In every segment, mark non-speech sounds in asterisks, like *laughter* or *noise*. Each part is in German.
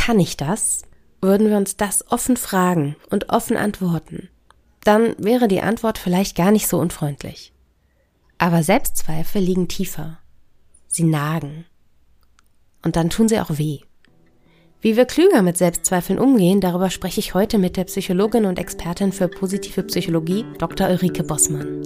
kann ich das? Würden wir uns das offen fragen und offen antworten, dann wäre die Antwort vielleicht gar nicht so unfreundlich. Aber Selbstzweifel liegen tiefer. Sie nagen. Und dann tun sie auch weh. Wie wir klüger mit Selbstzweifeln umgehen, darüber spreche ich heute mit der Psychologin und Expertin für positive Psychologie, Dr. Ulrike Bossmann.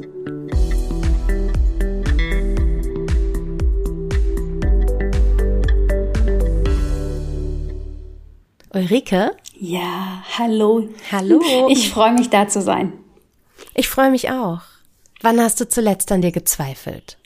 Ulrike? Ja, hallo. Hallo. Ich freue mich da zu sein. Ich freue mich auch. Wann hast du zuletzt an dir gezweifelt?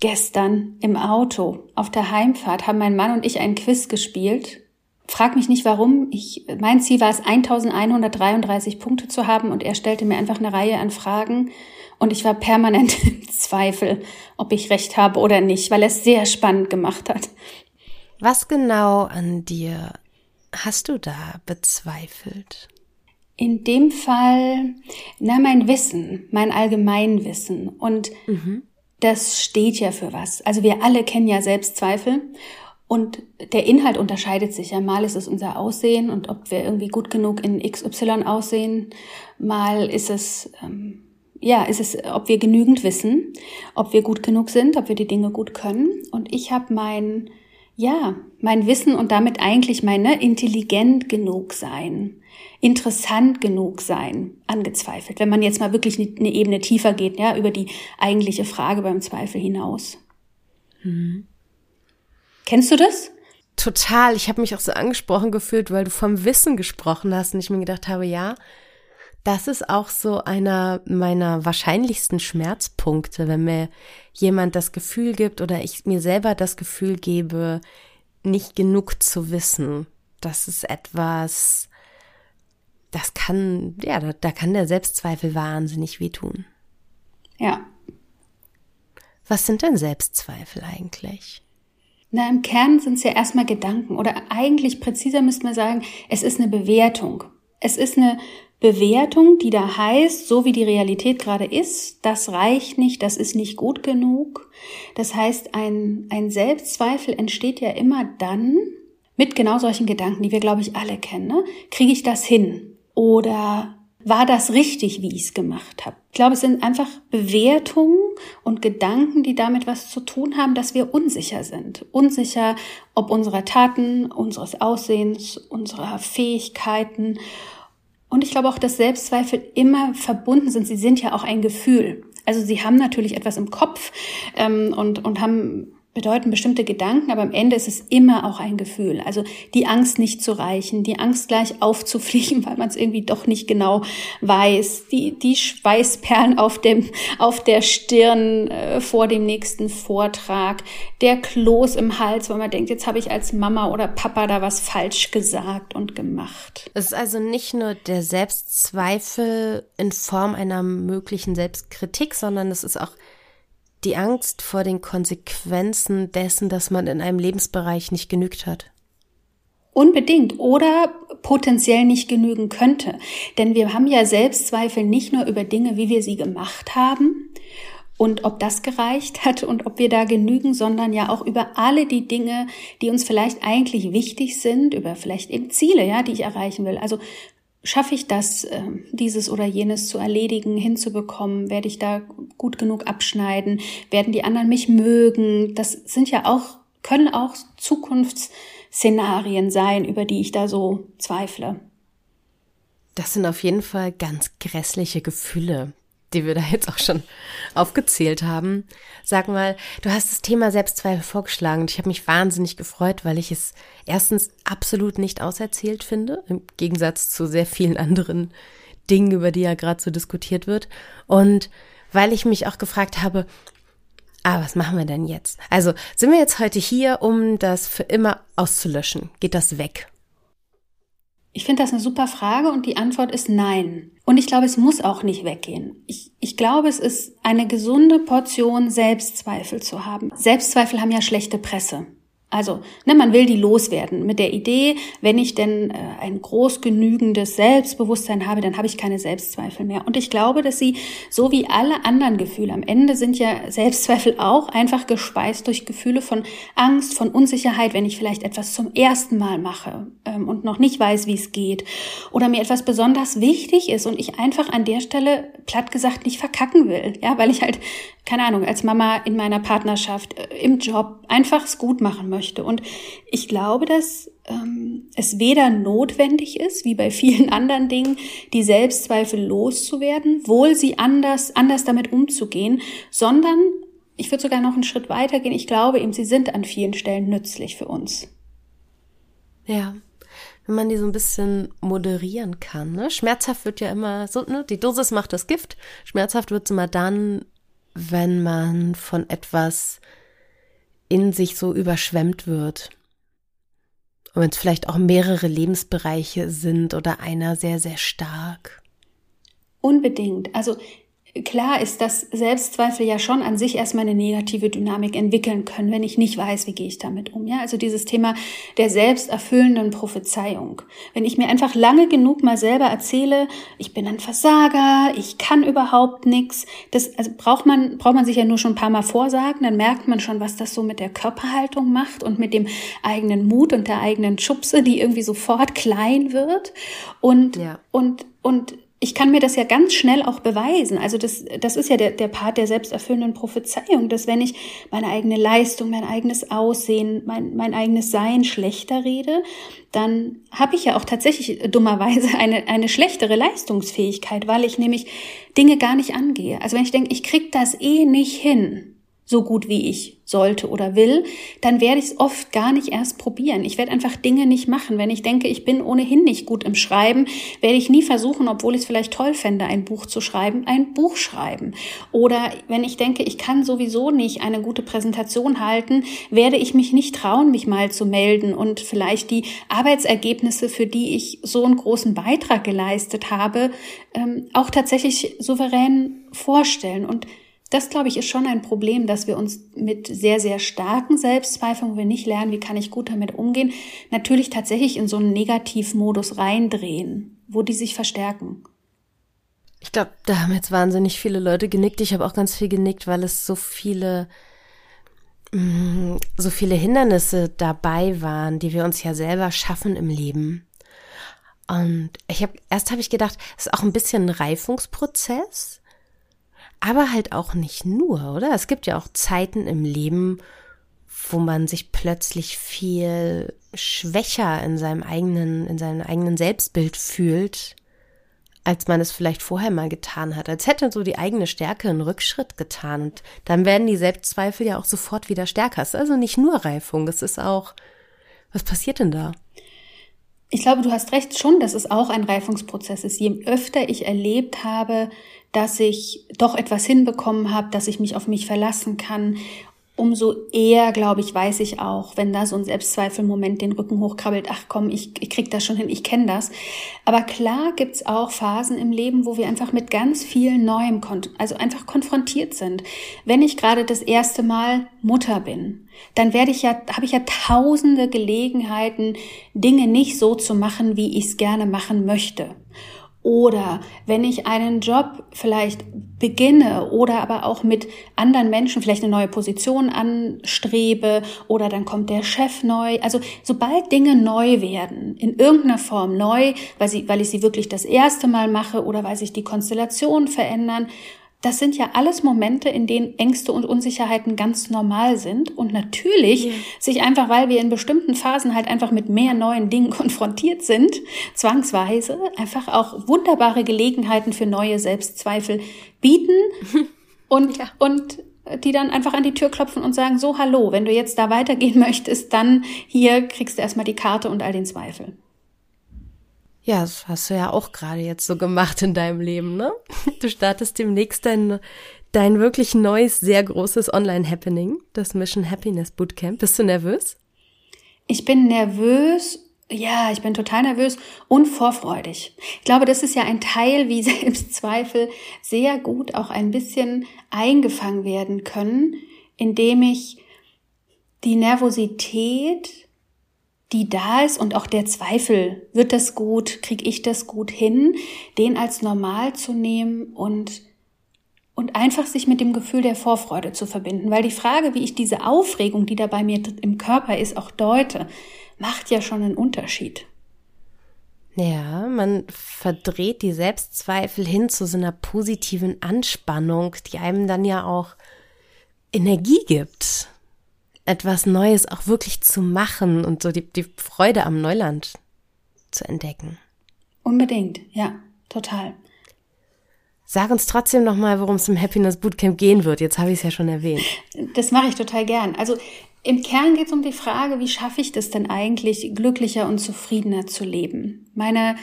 Gestern im Auto auf der Heimfahrt haben mein Mann und ich einen Quiz gespielt. Frag mich nicht warum. Ich, mein Ziel war es, 1133 Punkte zu haben und er stellte mir einfach eine Reihe an Fragen und ich war permanent *laughs* im Zweifel, ob ich recht habe oder nicht, weil er es sehr spannend gemacht hat. Was genau an dir hast du da bezweifelt? In dem Fall, na, mein Wissen, mein Allgemeinwissen. Und mhm das steht ja für was. Also wir alle kennen ja Selbstzweifel und der Inhalt unterscheidet sich ja. Mal ist es unser Aussehen und ob wir irgendwie gut genug in XY aussehen. Mal ist es, ähm, ja, ist es, ob wir genügend wissen, ob wir gut genug sind, ob wir die Dinge gut können. Und ich habe mein, ja, mein Wissen und damit eigentlich meine intelligent genug sein interessant genug sein angezweifelt, wenn man jetzt mal wirklich eine Ebene tiefer geht, ja, über die eigentliche Frage beim Zweifel hinaus. Mhm. Kennst du das? Total. Ich habe mich auch so angesprochen gefühlt, weil du vom Wissen gesprochen hast und ich mir gedacht habe, ja, das ist auch so einer meiner wahrscheinlichsten Schmerzpunkte, wenn mir jemand das Gefühl gibt oder ich mir selber das Gefühl gebe, nicht genug zu wissen. Das ist etwas, das kann, ja, da, da kann der Selbstzweifel wahnsinnig wehtun. Ja. Was sind denn Selbstzweifel eigentlich? Na, im Kern sind es ja erstmal Gedanken oder eigentlich präziser müsste man sagen, es ist eine Bewertung. Es ist eine Bewertung, die da heißt, so wie die Realität gerade ist, das reicht nicht, das ist nicht gut genug. Das heißt, ein, ein Selbstzweifel entsteht ja immer dann mit genau solchen Gedanken, die wir, glaube ich, alle kennen. Ne? Kriege ich das hin? Oder war das richtig, wie ich es gemacht habe? Ich glaube, es sind einfach Bewertungen und Gedanken, die damit was zu tun haben, dass wir unsicher sind. Unsicher ob unserer Taten, unseres Aussehens, unserer Fähigkeiten. Und ich glaube auch, dass Selbstzweifel immer verbunden sind. Sie sind ja auch ein Gefühl. Also sie haben natürlich etwas im Kopf ähm, und, und haben bedeuten bestimmte Gedanken, aber am Ende ist es immer auch ein Gefühl. Also die Angst nicht zu reichen, die Angst gleich *laughs* aufzufliegen, weil man es irgendwie doch nicht genau weiß, die, die Schweißperlen auf dem, auf der Stirn äh, vor dem nächsten Vortrag, der Kloß im Hals, weil man denkt, jetzt habe ich als Mama oder Papa da was falsch gesagt und gemacht. Es ist also nicht nur der Selbstzweifel in Form einer möglichen Selbstkritik, sondern es ist auch die Angst vor den Konsequenzen dessen, dass man in einem Lebensbereich nicht genügt hat. Unbedingt oder potenziell nicht genügen könnte. Denn wir haben ja Selbstzweifel nicht nur über Dinge, wie wir sie gemacht haben und ob das gereicht hat und ob wir da genügen, sondern ja auch über alle die Dinge, die uns vielleicht eigentlich wichtig sind, über vielleicht eben Ziele, ja, die ich erreichen will. Also schaffe ich das, ähm, dieses oder jenes zu erledigen, hinzubekommen? Werde ich da gut genug abschneiden? Werden die anderen mich mögen? Das sind ja auch, können auch Zukunftsszenarien sein, über die ich da so zweifle. Das sind auf jeden Fall ganz grässliche Gefühle, die wir da jetzt auch schon aufgezählt haben. Sag mal, du hast das Thema Selbstzweifel vorgeschlagen und ich habe mich wahnsinnig gefreut, weil ich es erstens absolut nicht auserzählt finde, im Gegensatz zu sehr vielen anderen Dingen, über die ja gerade so diskutiert wird. Und weil ich mich auch gefragt habe, ah, was machen wir denn jetzt? Also sind wir jetzt heute hier, um das für immer auszulöschen? Geht das weg? Ich finde das eine super Frage und die Antwort ist nein. Und ich glaube, es muss auch nicht weggehen. Ich, ich glaube, es ist eine gesunde Portion Selbstzweifel zu haben. Selbstzweifel haben ja schlechte Presse. Also, ne, man will die loswerden mit der Idee, wenn ich denn äh, ein groß genügendes Selbstbewusstsein habe, dann habe ich keine Selbstzweifel mehr. Und ich glaube, dass sie, so wie alle anderen Gefühle, am Ende sind ja Selbstzweifel auch einfach gespeist durch Gefühle von Angst, von Unsicherheit, wenn ich vielleicht etwas zum ersten Mal mache ähm, und noch nicht weiß, wie es geht. Oder mir etwas besonders wichtig ist und ich einfach an der Stelle, platt gesagt, nicht verkacken will. Ja, weil ich halt, keine Ahnung, als Mama in meiner Partnerschaft, äh, im Job einfach es gut machen möchte möchte. Und ich glaube, dass ähm, es weder notwendig ist, wie bei vielen *laughs* anderen Dingen, die Selbstzweifel loszuwerden, wohl sie anders, anders damit umzugehen, sondern ich würde sogar noch einen Schritt weiter gehen. Ich glaube eben, sie sind an vielen Stellen nützlich für uns. Ja, wenn man die so ein bisschen moderieren kann. Ne? Schmerzhaft wird ja immer so, ne? Die Dosis macht das Gift. Schmerzhaft wird es immer dann, wenn man von etwas in sich so überschwemmt wird. Und wenn es vielleicht auch mehrere Lebensbereiche sind oder einer sehr, sehr stark. Unbedingt. Also Klar ist, dass Selbstzweifel ja schon an sich erstmal eine negative Dynamik entwickeln können, wenn ich nicht weiß, wie gehe ich damit um. Ja, also dieses Thema der selbsterfüllenden Prophezeiung. Wenn ich mir einfach lange genug mal selber erzähle, ich bin ein Versager, ich kann überhaupt nichts, das also braucht man braucht man sich ja nur schon ein paar Mal vorsagen, dann merkt man schon, was das so mit der Körperhaltung macht und mit dem eigenen Mut und der eigenen Schubse, die irgendwie sofort klein wird und ja. und und ich kann mir das ja ganz schnell auch beweisen. Also das, das ist ja der, der Part der selbsterfüllenden Prophezeiung, dass wenn ich meine eigene Leistung, mein eigenes Aussehen, mein, mein eigenes Sein schlechter rede, dann habe ich ja auch tatsächlich dummerweise eine, eine schlechtere Leistungsfähigkeit, weil ich nämlich Dinge gar nicht angehe. Also wenn ich denke, ich krieg das eh nicht hin, so gut wie ich sollte oder will, dann werde ich es oft gar nicht erst probieren. Ich werde einfach Dinge nicht machen. Wenn ich denke, ich bin ohnehin nicht gut im Schreiben, werde ich nie versuchen, obwohl ich es vielleicht toll fände, ein Buch zu schreiben, ein Buch schreiben. Oder wenn ich denke, ich kann sowieso nicht eine gute Präsentation halten, werde ich mich nicht trauen, mich mal zu melden und vielleicht die Arbeitsergebnisse, für die ich so einen großen Beitrag geleistet habe, ähm, auch tatsächlich souverän vorstellen. Und das, glaube ich, ist schon ein Problem, dass wir uns mit sehr, sehr starken Selbstzweifeln, wo wir nicht lernen, wie kann ich gut damit umgehen, natürlich tatsächlich in so einen Negativmodus reindrehen, wo die sich verstärken. Ich glaube, da haben jetzt wahnsinnig viele Leute genickt. Ich habe auch ganz viel genickt, weil es so viele mm, so viele Hindernisse dabei waren, die wir uns ja selber schaffen im Leben. Und ich habe erst habe ich gedacht, es ist auch ein bisschen ein Reifungsprozess aber halt auch nicht nur, oder? Es gibt ja auch Zeiten im Leben, wo man sich plötzlich viel schwächer in seinem eigenen, in seinem eigenen Selbstbild fühlt, als man es vielleicht vorher mal getan hat. Als hätte so die eigene Stärke einen Rückschritt getan. Und dann werden die Selbstzweifel ja auch sofort wieder stärker. Es ist also nicht nur Reifung, es ist auch, was passiert denn da? Ich glaube, du hast recht schon, dass es auch ein Reifungsprozess ist. Je öfter ich erlebt habe, dass ich doch etwas hinbekommen habe, dass ich mich auf mich verlassen kann. Umso eher, glaube ich, weiß ich auch, wenn da so ein Selbstzweifelmoment den Rücken hochkrabbelt, ach komm, ich, ich krieg das schon hin, ich kenne das. Aber klar gibt's auch Phasen im Leben, wo wir einfach mit ganz viel Neuem, also einfach konfrontiert sind. Wenn ich gerade das erste Mal Mutter bin, dann werde ich ja, habe ich ja tausende Gelegenheiten, Dinge nicht so zu machen, wie ich es gerne machen möchte. Oder wenn ich einen Job vielleicht beginne oder aber auch mit anderen Menschen vielleicht eine neue Position anstrebe oder dann kommt der Chef neu. Also sobald Dinge neu werden, in irgendeiner Form neu, weil, sie, weil ich sie wirklich das erste Mal mache oder weil sich die Konstellationen verändern, das sind ja alles Momente, in denen Ängste und Unsicherheiten ganz normal sind und natürlich yeah. sich einfach, weil wir in bestimmten Phasen halt einfach mit mehr neuen Dingen *laughs* konfrontiert sind, zwangsweise einfach auch wunderbare Gelegenheiten für neue Selbstzweifel bieten *laughs* und, ja. und die dann einfach an die Tür klopfen und sagen, so, hallo, wenn du jetzt da weitergehen *laughs* möchtest, dann hier kriegst du erstmal die Karte und all den Zweifel. Ja, das hast du ja auch gerade jetzt so gemacht in deinem Leben, ne? Du startest demnächst dein, dein wirklich neues, sehr großes Online-Happening, das Mission Happiness Bootcamp. Bist du nervös? Ich bin nervös. Ja, ich bin total nervös und vorfreudig. Ich glaube, das ist ja ein Teil, wie *laughs* Selbstzweifel sehr gut auch ein bisschen eingefangen werden können, indem ich die Nervosität, die da ist und auch der Zweifel, wird das gut, kriege ich das gut hin, den als normal zu nehmen und und einfach sich mit dem Gefühl der Vorfreude zu verbinden, weil die Frage, wie ich diese Aufregung, die da bei mir im Körper ist, auch deute, macht ja schon einen Unterschied. Ja, man verdreht die Selbstzweifel hin zu so einer positiven Anspannung, die einem dann ja auch Energie gibt, etwas Neues auch wirklich zu machen und so die, die Freude am Neuland zu entdecken. Unbedingt, ja, total. Sag uns trotzdem nochmal, worum es im Happiness Bootcamp gehen wird. Jetzt habe ich es ja schon erwähnt. Das mache ich total gern. Also im Kern geht es um die Frage, wie schaffe ich das denn eigentlich, glücklicher und zufriedener zu leben? Meine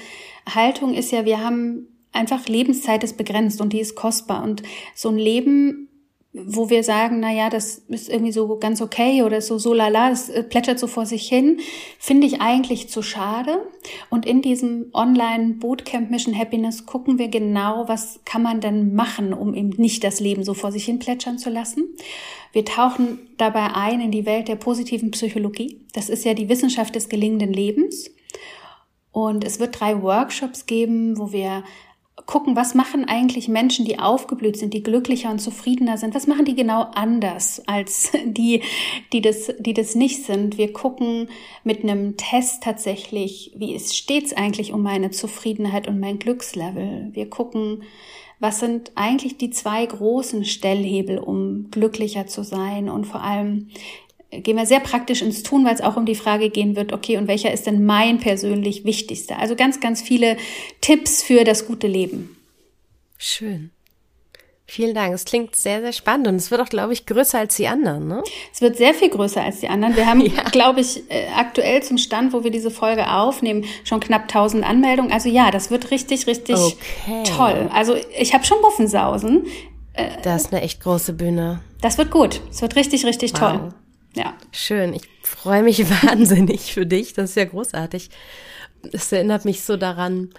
Haltung ist ja, wir haben einfach Lebenszeit ist begrenzt und die ist kostbar und so ein Leben wo wir sagen, na ja, das ist irgendwie so ganz okay oder so so lala, das äh, plätschert so vor sich hin, finde ich eigentlich zu schade. Und in diesem Online Bootcamp Mission Happiness gucken wir genau, was kann man denn machen, um eben nicht das Leben so vor sich hin plätschern zu lassen. Wir tauchen dabei ein in die Welt der positiven Psychologie. Das ist ja die Wissenschaft des gelingenden Lebens. Und es wird drei Workshops geben, wo wir gucken, was machen eigentlich Menschen, die aufgeblüht sind, die glücklicher und zufriedener sind, was machen die genau anders als *laughs* die, die das, die das nicht sind. Wir gucken mit einem Test tatsächlich, wie es steht's eigentlich um meine Zufriedenheit und mein Glückslevel. Wir gucken, was sind eigentlich die zwei großen Stellhebel, um glücklicher zu sein und vor allem gehen wir sehr praktisch ins Tun, weil es auch um die Frage gehen wird, okay, und welcher ist denn mein persönlich wichtigster? Also ganz, ganz viele Tipps für das gute Leben. Schön. Vielen Dank. Es klingt sehr, sehr spannend und es wird auch, glaube ich, größer als die anderen, ne? Es wird sehr viel größer als die anderen. Wir haben, *laughs* ja. glaube ich, äh, aktuell zum Stand, wo wir diese Folge aufnehmen, schon knapp 1000 Anmeldungen. Also ja, das wird richtig, richtig okay. toll. Also ich habe schon Muffensausen. Äh, das ist eine echt große Bühne. Das wird gut. Es wird richtig, richtig wow. toll. Ja. Schön. Ich freue mich *laughs* wahnsinnig für dich. Das ist ja großartig. Es erinnert mich so daran,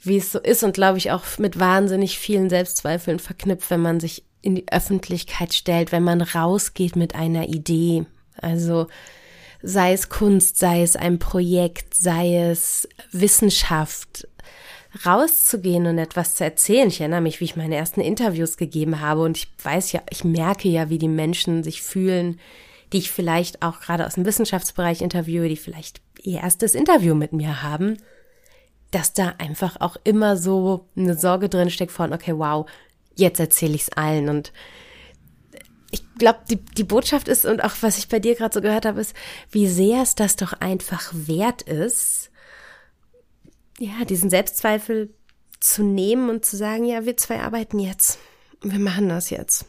wie es so ist und glaube ich auch mit wahnsinnig vielen Selbstzweifeln verknüpft, wenn man sich in die Öffentlichkeit stellt, wenn man rausgeht mit einer Idee. Also sei es Kunst, sei es ein Projekt, sei es Wissenschaft, rauszugehen und etwas zu erzählen. Ich erinnere mich, wie ich meine ersten Interviews gegeben habe und ich weiß ja, ich merke ja, wie die Menschen sich fühlen, die ich vielleicht auch gerade aus dem Wissenschaftsbereich interviewe, die vielleicht ihr erstes Interview mit mir haben, dass da einfach auch immer so eine Sorge drin steckt von, okay, wow, jetzt erzähle ich es allen und ich glaube, die, die Botschaft ist und auch was ich bei dir gerade so gehört habe, ist, wie sehr es das doch einfach wert ist, ja, diesen Selbstzweifel zu nehmen und zu sagen, ja, wir zwei arbeiten jetzt. Wir machen das jetzt.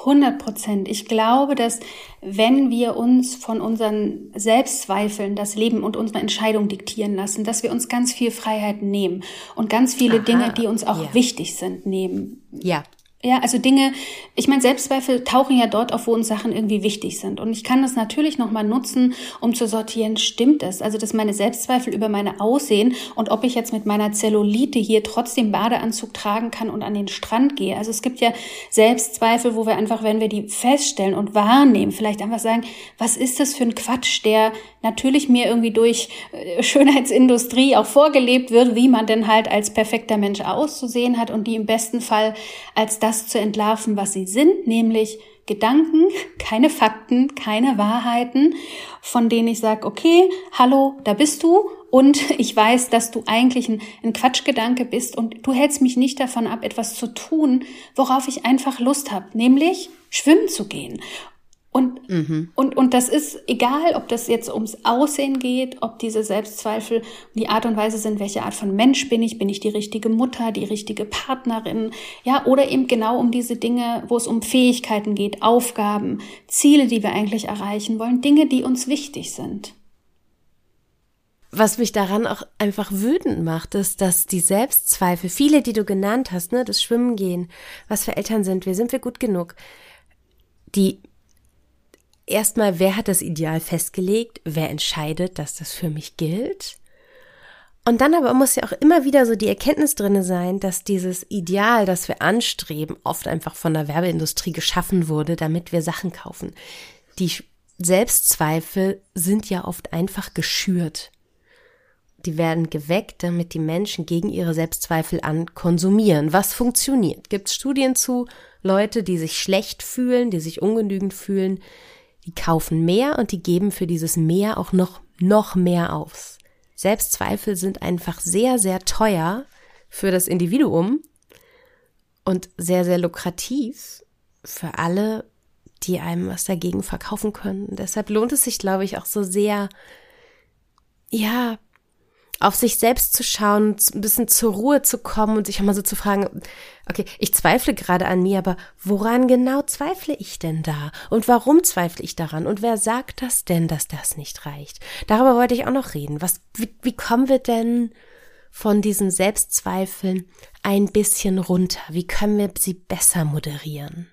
100 Prozent. Ich glaube, dass wenn wir uns von unseren Selbstzweifeln das Leben und unsere Entscheidung diktieren lassen, dass wir uns ganz viel Freiheit nehmen und ganz viele Aha, Dinge, die uns auch ja. wichtig sind, nehmen. Ja. Ja, also Dinge, ich meine, Selbstzweifel tauchen ja dort auf, wo uns Sachen irgendwie wichtig sind. Und ich kann das natürlich nochmal nutzen, um zu sortieren, stimmt es? Also, dass meine Selbstzweifel über meine Aussehen und ob ich jetzt mit meiner Zellulite hier trotzdem Badeanzug tragen kann und an den Strand gehe. Also es gibt ja Selbstzweifel, wo wir einfach, wenn wir die feststellen und wahrnehmen, vielleicht einfach sagen, was ist das für ein Quatsch, der natürlich mir irgendwie durch äh, Schönheitsindustrie auch vorgelebt wird, wie man denn halt als perfekter Mensch auszusehen hat und die im besten Fall als das das zu entlarven, was sie sind, nämlich Gedanken, keine Fakten, keine Wahrheiten, von denen ich sage, okay, hallo, da bist du und *laughs* ich weiß, dass du eigentlich ein, ein, Quatschgedanke bist und du hältst mich nicht davon ab, etwas zu tun, worauf ich einfach Lust habe, nämlich schwimmen zu gehen. Und, mhm. und, und das ist egal, ob das jetzt ums Aussehen geht, ob diese Selbstzweifel die Art und Weise sind, welche Art von Mensch bin ich, bin ich die richtige Mutter, die richtige Partnerin, ja, oder eben genau um diese Dinge, wo es um Fähigkeiten geht, Aufgaben, Ziele, die wir eigentlich erreichen wollen, Dinge, die uns wichtig sind. Was mich daran auch einfach wütend macht, ist, dass die Selbstzweifel, viele, die du genannt hast, ne, das Schwimmen gehen, was für Eltern sind wir, sind wir gut genug, die erstmal, wer hat das Ideal festgelegt? Wer entscheidet, dass das für mich gilt? Und dann aber muss ja auch immer wieder so die Erkenntnis drinne sein, dass dieses Ideal, das wir anstreben, oft einfach von der Werbeindustrie geschaffen wurde, damit wir Sachen kaufen. die Selbstzweifel sind ja oft einfach geschürt. Die werden geweckt, damit die Menschen gegen ihre Selbstzweifel an konsumieren. Was funktioniert? Gibt es Studien zu? Leute, die sich schlecht fühlen, die sich ungenügend fühlen, die kaufen mehr und die geben für dieses mehr auch noch, noch mehr aus. Selbstzweifel sind einfach sehr, sehr teuer für das Individuum und sehr, sehr lukrativ für alle, die einem was dagegen verkaufen können. deshalb lohnt es sich, glaube ich, auch so sehr, ja, auf sich selbst zu schauen, ein bisschen zur Ruhe zu kommen und sich auch mal so zu fragen, okay, ich zweifle gerade an mir, aber woran genau zweifle ich denn da? Und warum zweifle ich daran? Und wer sagt das denn, dass das nicht reicht? Darüber wollte ich auch noch reden. Was, wie, wie kommen wir denn von diesen Selbstzweifeln ein bisschen runter? Wie können wir sie besser moderieren?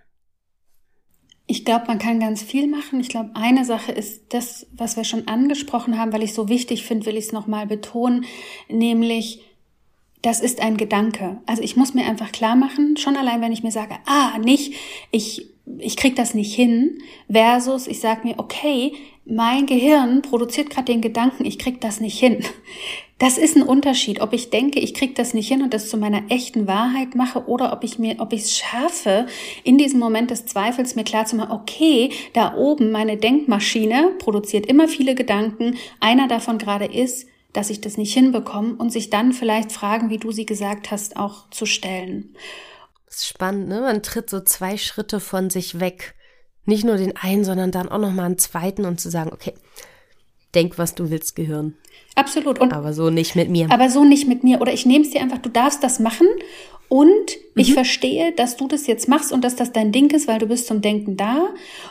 Ich glaube, man kann ganz viel machen. Ich glaube, eine Sache ist das, was wir schon angesprochen haben, weil ich so wichtig finde, will ich es nochmal betonen, nämlich, das ist ein Gedanke. Also ich muss mir einfach klar machen, schon allein, wenn ich mir sage, ah, nicht, ich, ich krieg das nicht hin, versus ich sage mir, okay, mein Gehirn produziert gerade den Gedanken, ich krieg das nicht hin. Das ist ein Unterschied, ob ich denke, ich krieg das nicht hin und das zu meiner echten Wahrheit mache oder ob ich mir, ob ich es schaffe, in diesem Moment des Zweifels mir klar zu machen, okay, da oben meine Denkmaschine produziert immer viele Gedanken, einer davon gerade ist, dass ich das nicht hinbekomme und sich dann vielleicht Fragen, wie du sie gesagt hast, auch zu stellen. Ist spannend, ne? Man tritt so zwei Schritte von sich weg. Nicht nur den einen, sondern dann auch noch mal einen zweiten und zu sagen, okay, denk, was du willst, Gehirn. Absolut. Und, aber so nicht mit mir. Aber so nicht mit mir. Oder ich nehme es dir einfach, du darfst das machen und mhm. ich verstehe, dass du das jetzt machst und dass das dein Ding ist, weil du bist zum Denken da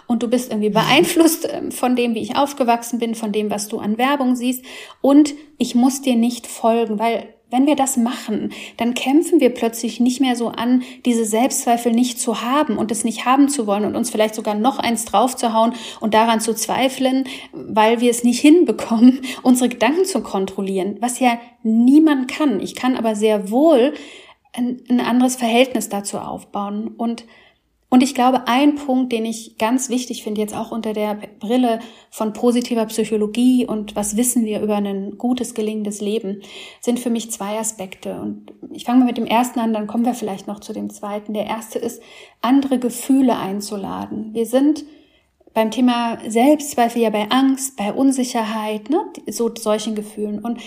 und du bist irgendwie beeinflusst ähm, von dem, wie ich aufgewachsen bin, von dem, was du an Werbung siehst. Und ich muss dir nicht folgen, weil wenn wir das machen, dann kämpfen wir plötzlich nicht mehr so an, diese Selbstzweifel nicht zu haben und es nicht haben zu wollen und uns vielleicht sogar noch eins draufzuhauen und daran zu zweifeln, weil wir es nicht hinbekommen, *laughs* unsere Gedanken zu kontrollieren, was ja niemand kann. Ich kann aber sehr wohl ein, ein anderes Verhältnis dazu aufbauen und und ich glaube, ein Punkt, den ich ganz wichtig finde, jetzt auch unter der Brille von positiver Psychologie und was wissen wir über ein gutes, gelingendes Leben, sind für mich zwei Aspekte. Und ich fange mal mit dem ersten an, dann kommen wir vielleicht noch zu dem zweiten. Der erste ist, andere Gefühle einzuladen. Wir sind beim Thema Selbstzweifel ja bei Angst, bei Unsicherheit, ne, so solchen Gefühlen. Und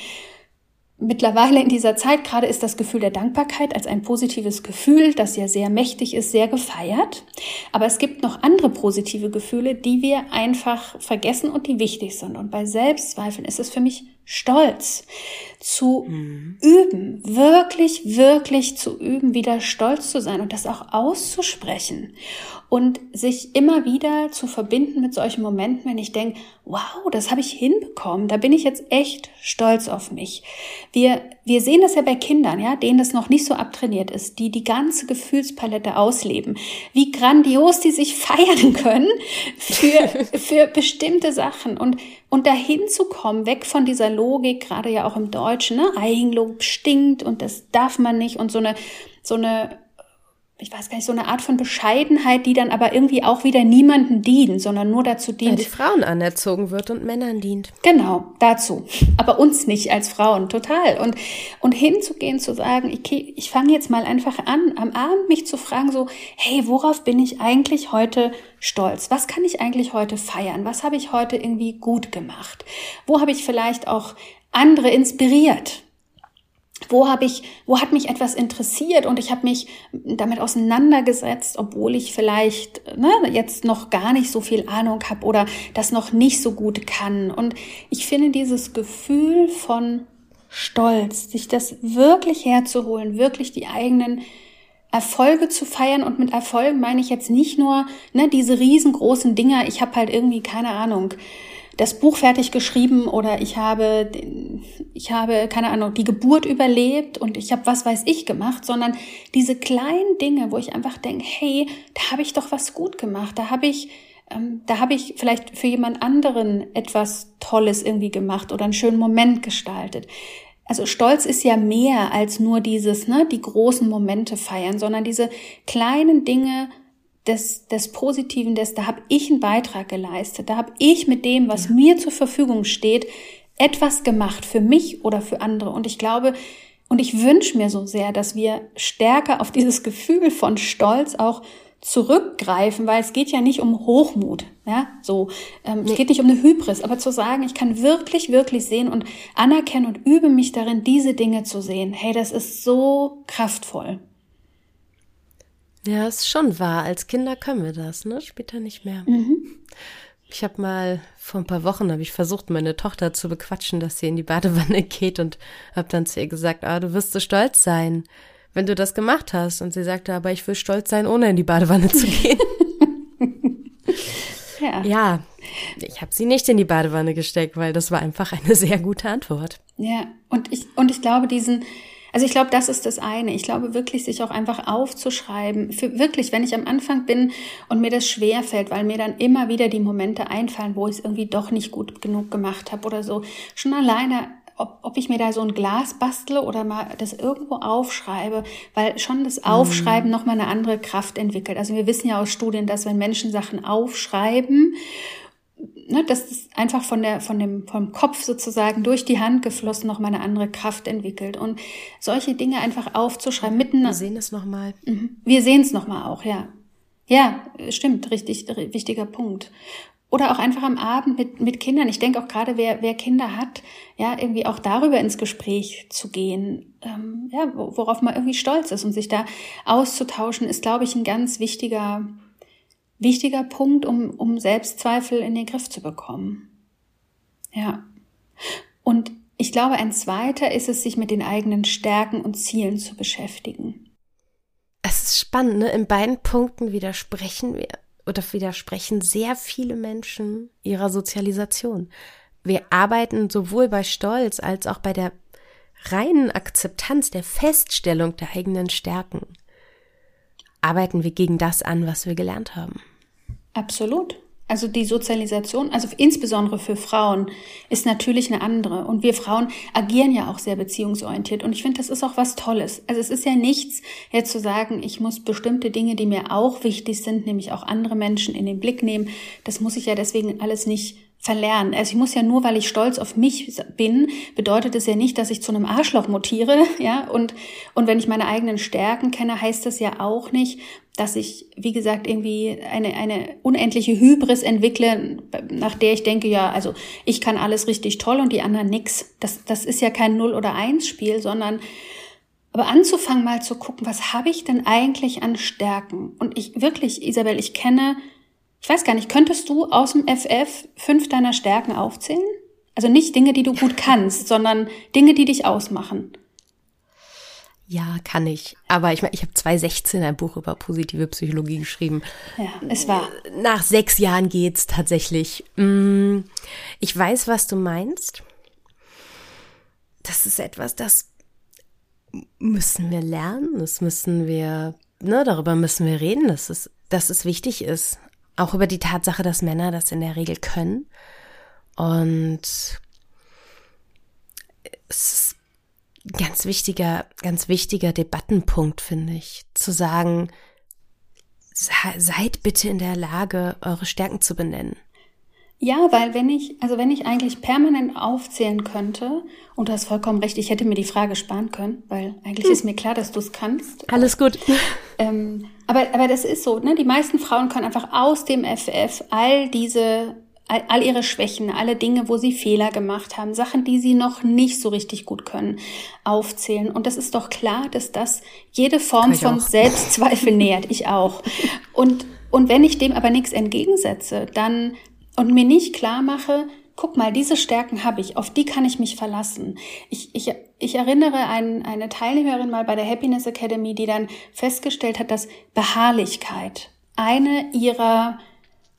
Mittlerweile in dieser Zeit gerade ist das Gefühl der Dankbarkeit als ein positives Gefühl, das ja sehr mächtig ist, sehr gefeiert. Aber es gibt noch andere positive Gefühle, die wir einfach vergessen und die wichtig sind. Und bei Selbstzweifeln ist es für mich Stolz zu mhm. üben, wirklich, wirklich zu üben, wieder stolz zu sein und das auch auszusprechen und sich immer wieder zu verbinden mit solchen Momenten, wenn ich denke, wow, das habe ich hinbekommen, da bin ich jetzt echt stolz auf mich. Wir, wir sehen das ja bei Kindern, ja, denen das noch nicht so abtrainiert ist, die die ganze Gefühlspalette ausleben, wie grandios die sich *laughs* feiern können für, für bestimmte Sachen und, und dahin zu kommen, weg von dieser Logik, gerade ja auch im Deutschen, ne, Eigenlob stinkt und das darf man nicht und so eine, so eine ich weiß gar nicht, so eine Art von Bescheidenheit, die dann aber irgendwie auch wieder niemandem dient, sondern nur dazu dient. Weil die Frauen anerzogen wird und Männern dient. Genau, dazu. Aber uns nicht als Frauen, total. Und, und hinzugehen, zu sagen, okay, ich fange jetzt mal einfach an, am Abend mich zu fragen, so, hey, worauf bin ich eigentlich heute stolz? Was kann ich eigentlich heute feiern? Was habe ich heute irgendwie gut gemacht? Wo habe ich vielleicht auch andere inspiriert? Wo habe ich, wo hat mich etwas interessiert? Und ich habe mich damit auseinandergesetzt, obwohl ich vielleicht ne, jetzt noch gar nicht so viel Ahnung habe oder das noch nicht so gut kann. Und ich finde dieses Gefühl von Stolz, sich das wirklich herzuholen, wirklich die eigenen Erfolge zu feiern. Und mit Erfolgen meine ich jetzt nicht nur ne, diese riesengroßen Dinger, ich habe halt irgendwie keine Ahnung, das Buch fertig geschrieben oder ich habe, ich habe, keine Ahnung, die Geburt überlebt und ich habe was weiß ich gemacht, sondern diese kleinen Dinge, wo ich einfach denke, hey, da habe ich doch was gut gemacht, da habe ich, ähm, da habe ich vielleicht für jemand anderen etwas Tolles irgendwie gemacht oder einen schönen Moment gestaltet. Also Stolz ist ja mehr als nur dieses, ne, die großen Momente feiern, sondern diese kleinen Dinge des, des Positiven, des, da habe ich einen Beitrag geleistet, da habe ich mit dem, was ja. mir zur Verfügung steht, etwas gemacht für mich oder für andere. Und ich glaube, und ich wünsche mir so sehr, dass wir stärker auf dieses Gefühl von Stolz auch zurückgreifen, weil es geht ja nicht um Hochmut, ja, so, ähm, nee. es geht nicht um eine Hybris, aber zu sagen, ich kann wirklich, wirklich sehen und anerkennen und übe mich darin, diese Dinge zu sehen. Hey, das ist so kraftvoll. Ja, ist schon wahr. Als Kinder können wir das, ne? Später nicht mehr. Mhm. Ich habe mal vor ein paar Wochen habe ich versucht, meine Tochter zu bequatschen, dass sie in die Badewanne *laughs* geht und habe dann zu ihr gesagt, ah, du wirst so stolz sein, wenn du das gemacht hast. Und sie sagte, aber ich will stolz sein, ohne in die Badewanne zu gehen. *laughs* ja. ja, ich habe sie nicht in die Badewanne gesteckt, weil das war einfach eine sehr gute Antwort. Ja, und ich und ich glaube diesen also ich glaube, das ist das eine. Ich glaube wirklich, sich auch einfach aufzuschreiben. Für wirklich, wenn ich am Anfang bin und mir das schwer fällt, weil mir dann immer wieder die Momente einfallen, wo ich es irgendwie doch nicht gut genug gemacht habe oder so. Schon alleine ob, ob ich mir da so ein Glas bastle oder mal das irgendwo aufschreibe, weil schon das Aufschreiben mhm. nochmal eine andere Kraft entwickelt. Also wir wissen ja aus Studien, dass wenn Menschen Sachen aufschreiben ne, dass es einfach von der, von dem, vom Kopf sozusagen durch die Hand geflossen noch mal eine andere Kraft entwickelt. Und solche Dinge einfach aufzuschreiben, mitten. Wir sehen es nochmal. Mhm. Wir sehen es nochmal auch, ja. Ja, stimmt, richtig, wichtiger Punkt. Oder auch einfach am Abend mit, mit Kindern. Ich denke auch gerade, wer, wer Kinder hat, ja, irgendwie auch darüber ins Gespräch zu gehen, ähm, ja, worauf man irgendwie stolz ist und sich da auszutauschen, ist, glaube ich, ein ganz wichtiger, wichtiger Punkt, um, um Selbstzweifel in den Griff zu bekommen. Ja. Und ich glaube, ein zweiter ist es, sich mit den eigenen Stärken und Zielen zu beschäftigen. Es ist spannend, ne? In beiden Punkten widersprechen wir oder widersprechen sehr viele Menschen ihrer Sozialisation. Wir arbeiten sowohl bei Stolz als auch bei der reinen Akzeptanz der Feststellung der eigenen Stärken arbeiten wir gegen das an, was wir gelernt haben. Absolut. Also die Sozialisation, also insbesondere für Frauen, ist natürlich eine andere. Und wir Frauen agieren ja auch sehr beziehungsorientiert. Und ich finde, das ist auch was Tolles. Also es ist ja nichts, jetzt zu sagen, ich muss bestimmte Dinge, die mir auch wichtig sind, nämlich auch andere Menschen in den Blick nehmen. Das muss ich ja deswegen alles nicht verlernen. Also ich muss ja nur, weil ich stolz auf mich bin, bedeutet es ja nicht, dass ich zu einem Arschloch mutiere, *laughs* ja. Und, und wenn ich meine eigenen Stärken kenne, heißt das ja auch nicht, dass ich, wie gesagt, irgendwie eine, eine unendliche Hybris entwickle, nach der ich denke, ja, also ich kann alles richtig toll und die anderen nix. Das, das ist ja kein Null- oder Eins-Spiel, sondern aber anzufangen mal zu gucken, was habe ich denn eigentlich an Stärken? Und ich wirklich, Isabel, ich kenne ich weiß gar nicht, könntest du aus dem FF fünf deiner Stärken aufzählen? Also nicht Dinge, die du gut *laughs* kannst, sondern Dinge, die dich ausmachen. Ja, kann ich. Aber ich meine, ich habe 2016 ein Buch über positive Psychologie geschrieben. Ja, es war. Nach sechs Jahren geht's tatsächlich. Mm, ich weiß, was du meinst. Das ist etwas, das müssen wir lernen. Das müssen wir, ne, darüber müssen wir reden, dass es, dass es wichtig ist. Auch über die Tatsache, dass Männer das in der Regel können. Und es ist ein ganz wichtiger, ganz wichtiger Debattenpunkt, finde ich, zu sagen, seid bitte in der Lage, eure Stärken zu benennen. Ja, weil wenn ich, also wenn ich eigentlich permanent aufzählen könnte, und du hast vollkommen recht, ich hätte mir die Frage sparen können, weil eigentlich hm. ist mir klar, dass du es kannst. Alles gut. *laughs* Ähm, aber, aber das ist so, ne? Die meisten Frauen können einfach aus dem FF all diese, all, all ihre Schwächen, alle Dinge, wo sie Fehler gemacht haben, Sachen, die sie noch nicht so richtig gut können, aufzählen. Und das ist doch klar, dass das jede Form von auch. Selbstzweifel *laughs* nährt. Ich auch. Und, und wenn ich dem aber nichts entgegensetze, dann und mir nicht klar mache, guck mal, diese Stärken habe ich, auf die kann ich mich verlassen. Ich, ich, ich erinnere ein, eine Teilnehmerin mal bei der Happiness Academy, die dann festgestellt hat, dass Beharrlichkeit eine ihrer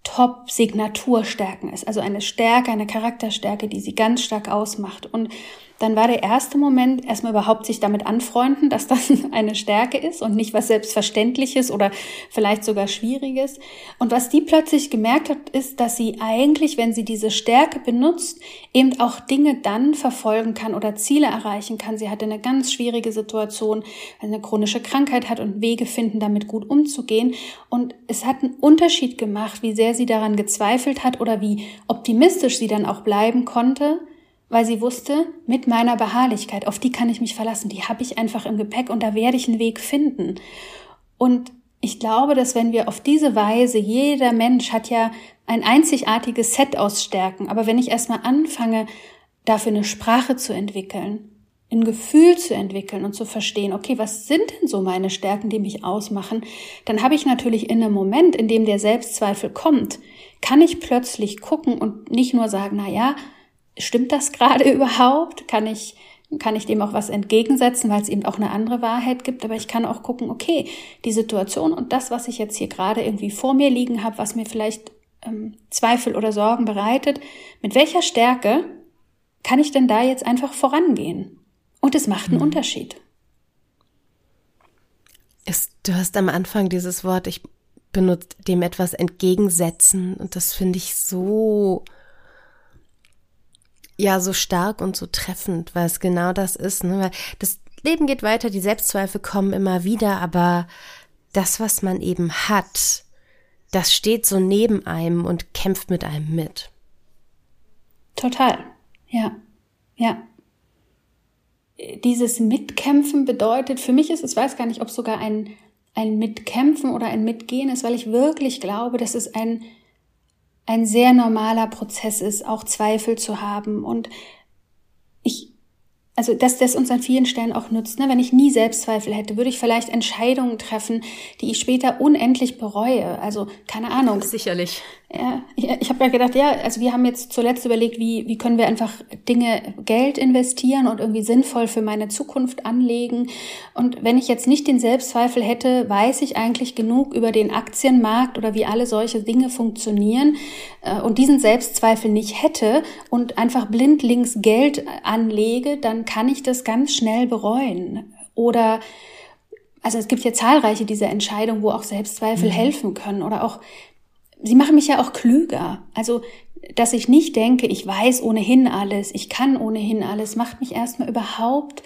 Top-Signaturstärken ist. Also eine Stärke, eine Charakterstärke, die sie ganz stark ausmacht. Und dann war der erste Moment erstmal überhaupt sich damit anfreunden, dass das *laughs* eine Stärke ist und nicht was Selbstverständliches oder vielleicht sogar Schwieriges. Und was die plötzlich gemerkt hat, ist, dass sie eigentlich, wenn sie diese Stärke benutzt, eben auch Dinge dann verfolgen kann oder Ziele erreichen kann. Sie hatte eine ganz schwierige Situation, eine chronische Krankheit hat und Wege finden, damit gut umzugehen. Und es hat einen Unterschied gemacht, wie sehr sie daran gezweifelt hat oder wie optimistisch sie dann auch bleiben konnte weil sie wusste, mit meiner Beharrlichkeit, auf die kann ich mich verlassen, die habe ich einfach im Gepäck und da werde ich einen Weg finden. Und ich glaube, dass wenn wir auf diese Weise, jeder Mensch hat ja ein einzigartiges Set aus Stärken, aber wenn ich erstmal anfange, dafür eine Sprache zu entwickeln, ein Gefühl zu entwickeln und zu verstehen, okay, was sind denn so meine Stärken, die mich ausmachen, dann habe ich natürlich in einem Moment, in dem der Selbstzweifel kommt, kann ich plötzlich gucken und nicht nur sagen, na ja, stimmt das gerade *laughs* überhaupt? Kann ich, kann ich dem auch was entgegensetzen, weil es eben auch eine andere Wahrheit gibt? Aber ich kann auch gucken, okay, die Situation und das, was ich jetzt hier gerade irgendwie vor mir liegen habe, was mir vielleicht ähm, Zweifel oder Sorgen bereitet, mit welcher Stärke kann ich denn da jetzt einfach vorangehen? Und es macht einen mhm. Unterschied. Es, du hast am Anfang dieses Wort, ich benutze dem etwas entgegensetzen und das finde ich so ja so stark und so treffend, weil es genau das ist. Ne? Das Leben geht weiter, die Selbstzweifel kommen immer wieder, aber das, was man eben hat, das steht so neben einem und kämpft mit einem mit. Total. Ja. Ja. Dieses Mitkämpfen bedeutet, für mich ist es, weiß gar nicht, ob es sogar ein, ein Mitkämpfen oder ein Mitgehen ist, weil ich wirklich glaube, dass es ein ein sehr normaler Prozess ist, auch Zweifel zu haben. Und ich also dass das uns an vielen Stellen auch nützt. Ne? Wenn ich nie Selbstzweifel hätte, würde ich vielleicht Entscheidungen treffen, die ich später unendlich bereue. Also keine Ahnung. Sicherlich. Ja, ich habe ja gedacht, ja, also wir haben jetzt zuletzt überlegt, wie, wie können wir einfach Dinge, Geld investieren und irgendwie sinnvoll für meine Zukunft anlegen. Und wenn ich jetzt nicht den Selbstzweifel hätte, weiß ich eigentlich genug über den Aktienmarkt oder wie alle solche Dinge funktionieren äh, und diesen Selbstzweifel nicht hätte und einfach blindlings Geld anlege, dann kann ich das ganz schnell bereuen. Oder also es gibt ja zahlreiche dieser Entscheidungen, wo auch Selbstzweifel mhm. helfen können oder auch sie machen mich ja auch klüger. Also, dass ich nicht denke, ich weiß ohnehin alles, ich kann ohnehin alles, macht mich erstmal überhaupt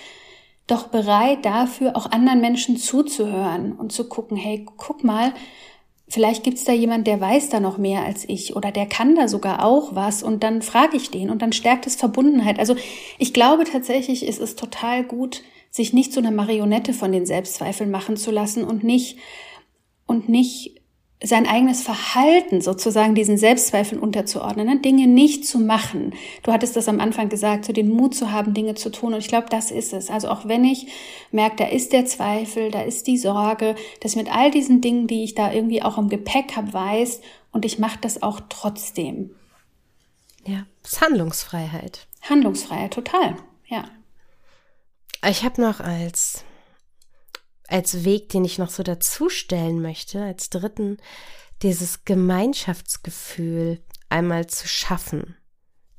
doch bereit dafür, auch anderen Menschen zuzuhören und zu gucken, hey, guck mal, vielleicht gibt's da jemand, der weiß da noch mehr als ich oder der kann da sogar auch was und dann frage ich den und dann stärkt es Verbundenheit. Also ich glaube tatsächlich, es ist total gut, sich nicht zu einer Marionette von den Selbstzweifeln machen zu lassen und nicht und nicht sein eigenes Verhalten sozusagen diesen Selbstzweifeln unterzuordnen, ne? Dinge nicht zu machen. Du hattest das am Anfang gesagt, so den Mut zu haben, Dinge zu tun. Und ich glaube, das ist es. Also auch wenn ich merke, da ist der Zweifel, da ist die Sorge, dass mit all diesen Dingen, die ich da irgendwie auch im Gepäck habe, weiß und ich mache das auch trotzdem. Ja, das ist Handlungsfreiheit. Handlungsfreiheit, total, ja. Ich habe noch als als Weg, den ich noch so dazustellen möchte, als dritten, dieses Gemeinschaftsgefühl einmal zu schaffen.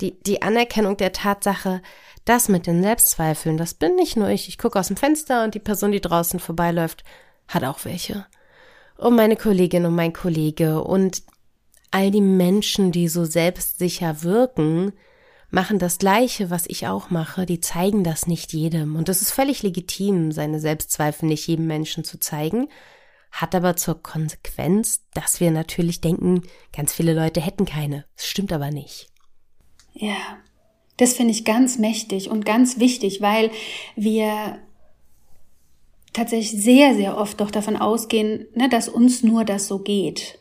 Die, die Anerkennung der Tatsache, das mit den Selbstzweifeln, das bin nicht nur ich. Ich gucke aus dem Fenster und die Person, die draußen vorbeiläuft, hat auch welche. Und meine Kollegin und mein Kollege und all die Menschen, die so selbstsicher wirken, machen das Gleiche, was ich auch mache, die zeigen das nicht jedem. Und es ist völlig legitim, seine Selbstzweifel nicht jedem Menschen zu zeigen, hat aber zur Konsequenz, dass wir natürlich denken, ganz viele Leute hätten keine. Das stimmt aber nicht. Ja, das finde ich ganz mächtig und ganz wichtig, weil wir tatsächlich sehr, sehr oft doch davon ausgehen, ne, dass uns nur das so geht.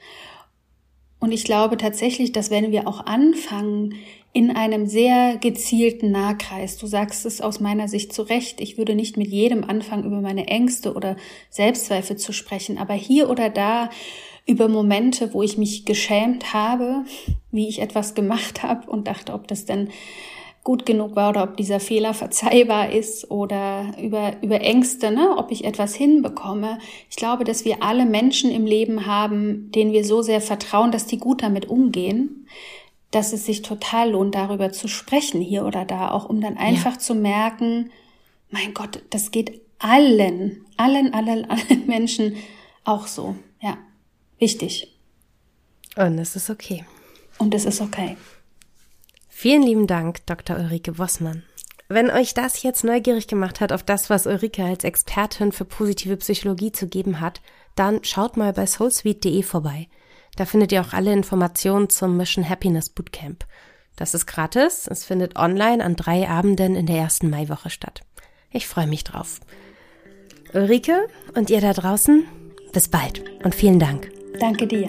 Und ich glaube tatsächlich, dass wenn wir auch anfangen, in einem sehr gezielten Nahkreis. Du sagst es aus meiner Sicht zu Recht. Ich würde nicht mit jedem anfangen, über meine Ängste oder Selbstzweifel zu sprechen, aber hier oder da über Momente, wo ich mich geschämt habe, wie ich etwas gemacht habe und dachte, ob das denn gut genug war oder ob dieser Fehler *laughs* verzeihbar ist oder über, über Ängste, ne, ob ich etwas hinbekomme. Ich glaube, dass wir alle Menschen im Leben haben, denen wir so sehr vertrauen, dass die gut damit umgehen dass es sich total lohnt, darüber zu sprechen hier oder da, auch um dann einfach ja. zu merken, mein Gott, das geht allen, allen, allen, *laughs* allen Menschen auch so. Ja, wichtig. Und es ist okay. Und es ist okay. Vielen lieben Dank, Dr. Ulrike Wossmann. Wenn euch das jetzt neugierig gemacht hat auf das, was Ulrike als Expertin für positive Psychologie zu geben hat, dann schaut mal bei soulsweet.de vorbei. Da findet ihr auch alle Informationen zum Mission Happiness Bootcamp. Das ist gratis. Es findet online an drei Abenden in der ersten Maiwoche statt. Ich freue mich drauf. Ulrike und ihr da draußen, bis bald und vielen Dank. Danke dir.